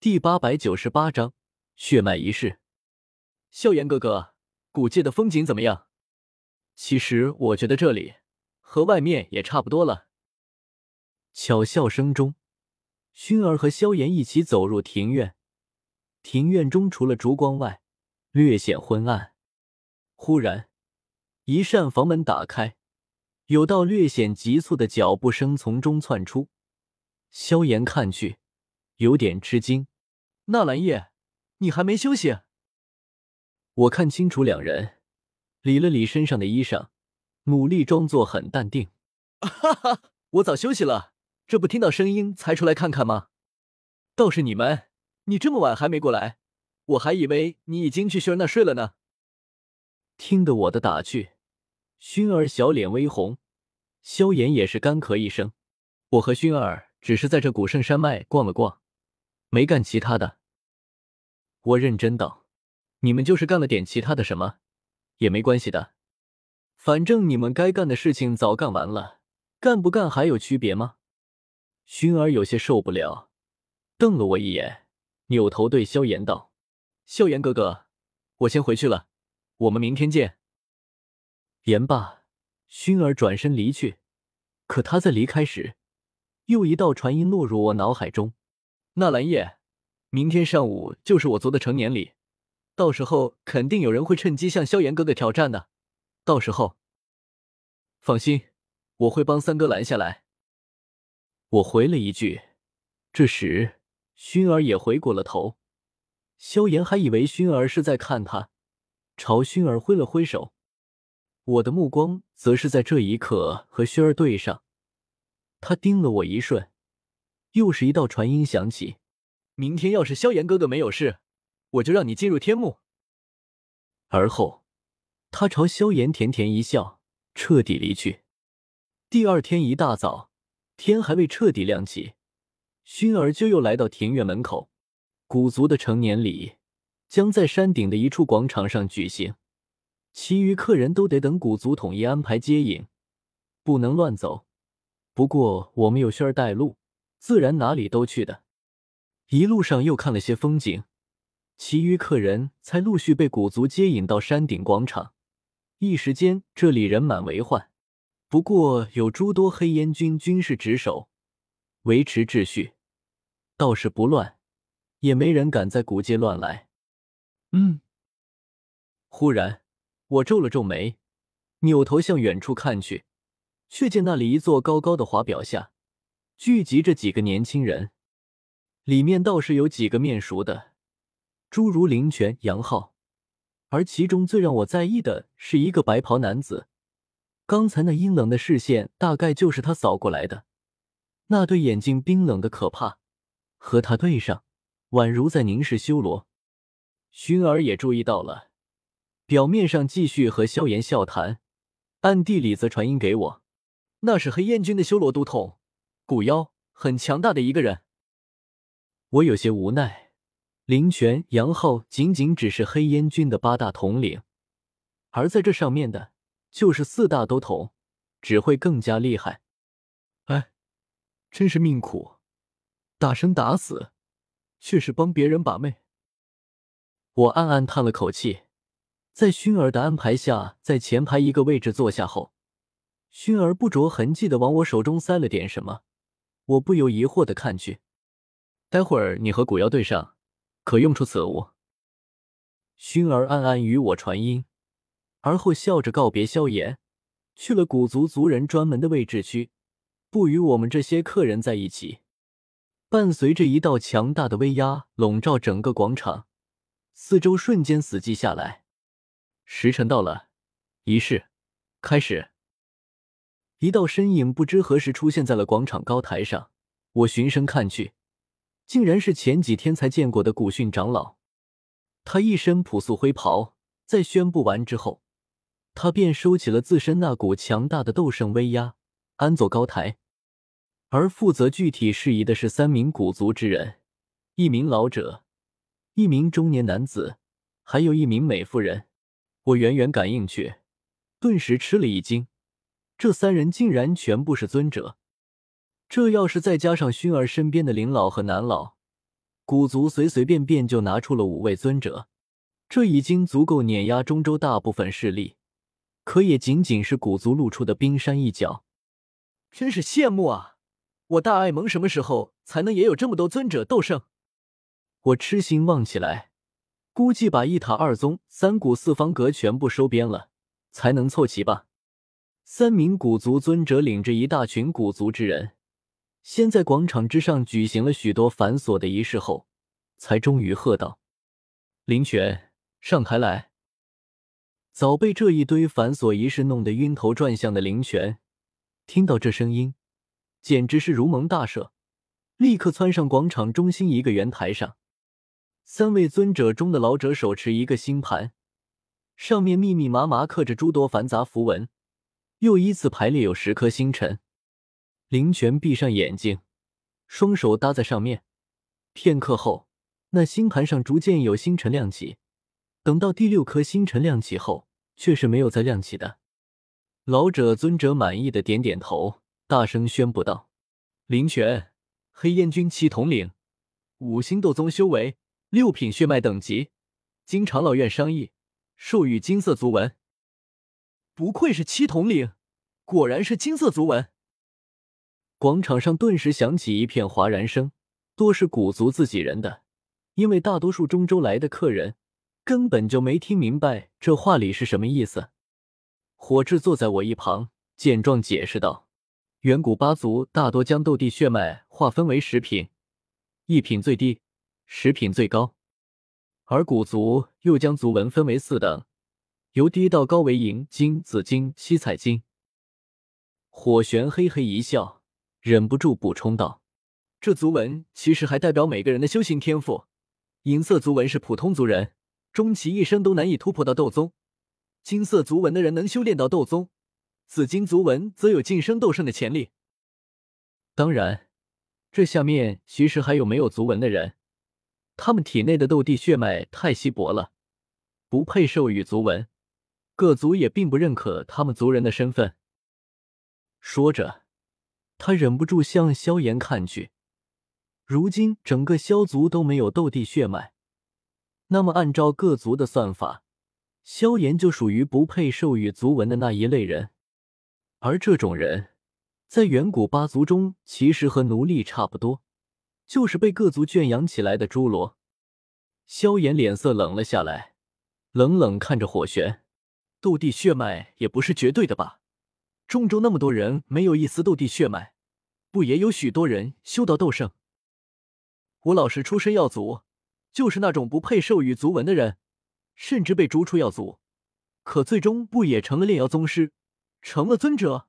第八百九十八章血脉仪式。萧炎哥哥，古界的风景怎么样？其实我觉得这里和外面也差不多了。巧笑声中，薰儿和萧炎一起走入庭院。庭院中除了烛光外，略显昏暗。忽然，一扇房门打开，有道略显急促的脚步声从中窜出。萧炎看去。有点吃惊，纳兰叶，你还没休息？我看清楚两人，理了理身上的衣裳，努力装作很淡定。哈哈，我早休息了，这不听到声音才出来看看吗？倒是你们，你这么晚还没过来，我还以为你已经去熏儿那睡了呢。听得我的打趣，熏儿小脸微红，萧炎也是干咳一声。我和熏儿只是在这古圣山脉逛了逛。没干其他的，我认真道：“你们就是干了点其他的什么，也没关系的，反正你们该干的事情早干完了，干不干还有区别吗？”薰儿有些受不了，瞪了我一眼，扭头对萧炎道：“萧炎哥哥，我先回去了，我们明天见。”言罢，薰儿转身离去。可他在离开时，又一道传音落入我脑海中。纳兰叶，明天上午就是我族的成年礼，到时候肯定有人会趁机向萧炎哥哥挑战的。到时候，放心，我会帮三哥拦下来。我回了一句。这时，薰儿也回过了头。萧炎还以为薰儿是在看他，朝薰儿挥了挥手。我的目光则是在这一刻和薰儿对上，他盯了我一瞬。又是一道传音响起，明天要是萧炎哥哥没有事，我就让你进入天幕。而后，他朝萧炎甜甜一笑，彻底离去。第二天一大早，天还未彻底亮起，薰儿就又来到庭院门口。古族的成年礼将在山顶的一处广场上举行，其余客人都得等古族统一安排接引，不能乱走。不过我们有薰儿带路。自然哪里都去的，一路上又看了些风景，其余客人才陆续被古族接引到山顶广场。一时间，这里人满为患。不过有诸多黑烟军军士值守，维持秩序，倒是不乱，也没人敢在古街乱来。嗯。忽然，我皱了皱眉，扭头向远处看去，却见那里一座高高的华表下。聚集着几个年轻人，里面倒是有几个面熟的，诸如林泉、杨浩，而其中最让我在意的是一个白袍男子。刚才那阴冷的视线，大概就是他扫过来的。那对眼睛冰冷的可怕，和他对上，宛如在凝视修罗。薰儿也注意到了，表面上继续和萧炎笑谈，暗地里则传音给我，那是黑烟军的修罗都统。古妖很强大的一个人，我有些无奈。林泉、杨浩仅仅只是黑烟军的八大统领，而在这上面的，就是四大都统，只会更加厉害。哎，真是命苦，打生打死，却是帮别人把妹。我暗暗叹了口气，在薰儿的安排下，在前排一个位置坐下后，薰儿不着痕迹的往我手中塞了点什么。我不由疑惑的看去，待会儿你和古妖对上，可用出此物。薰儿暗暗与我传音，而后笑着告别萧炎，去了古族族人专门的位置区，不与我们这些客人在一起。伴随着一道强大的威压笼罩整个广场，四周瞬间死寂下来。时辰到了，仪式开始。一道身影不知何时出现在了广场高台上，我循声看去，竟然是前几天才见过的古训长老。他一身朴素灰袍，在宣布完之后，他便收起了自身那股强大的斗圣威压，安坐高台。而负责具体事宜的是三名古族之人，一名老者，一名中年男子，还有一名美妇人。我远远感应去，顿时吃了一惊。这三人竟然全部是尊者，这要是再加上熏儿身边的林老和南老，古族随随便便就拿出了五位尊者，这已经足够碾压中州大部分势力，可也仅仅是古族露出的冰山一角。真是羡慕啊！我大爱盟什么时候才能也有这么多尊者斗圣？我痴心望起来，估计把一塔二宗、三古四方阁全部收编了，才能凑齐吧。三名古族尊者领着一大群古族之人。先在广场之上举行了许多繁琐的仪式后，才终于喝道：“林泉，上台来！”早被这一堆繁琐仪式弄得晕头转向的林泉，听到这声音，简直是如蒙大赦，立刻窜上广场中心一个圆台上。三位尊者中的老者手持一个星盘，上面密密麻麻刻着诸多繁杂符文，又依次排列有十颗星辰。林泉闭上眼睛，双手搭在上面。片刻后，那星盘上逐渐有星辰亮起。等到第六颗星辰亮起后，却是没有再亮起的。老者尊者满意的点点头，大声宣布道：“林泉，黑烟军七统领，五星斗宗修为，六品血脉等级，经长老院商议，授予金色族纹。不愧是七统领，果然是金色族纹。”广场上顿时响起一片哗然声，多是古族自己人的，因为大多数中州来的客人根本就没听明白这话里是什么意思。火智坐在我一旁，见状解释道：“远古八族大多将斗帝血脉划分为十品，一品最低，十品最高，而古族又将族纹分为四等，由低到高为银金、紫金、七彩金。”火玄嘿嘿一笑。忍不住补充道：“这族纹其实还代表每个人的修行天赋。银色族纹是普通族人，终其一生都难以突破到斗宗；金色族纹的人能修炼到斗宗；紫金族纹则有晋升斗圣的潜力。当然，这下面其实还有没有族纹的人，他们体内的斗帝血脉太稀薄了，不配授予族纹，各族也并不认可他们族人的身份。”说着。他忍不住向萧炎看去。如今整个萧族都没有斗帝血脉，那么按照各族的算法，萧炎就属于不配授予族纹的那一类人。而这种人，在远古八族中，其实和奴隶差不多，就是被各族圈养起来的侏罗。萧炎脸色冷了下来，冷冷看着火玄：“斗帝血脉也不是绝对的吧？”中州那么多人没有一丝斗帝血脉，不也有许多人修到斗圣？我老师出身药族，就是那种不配授予族纹的人，甚至被逐出药族，可最终不也成了炼药宗师，成了尊者？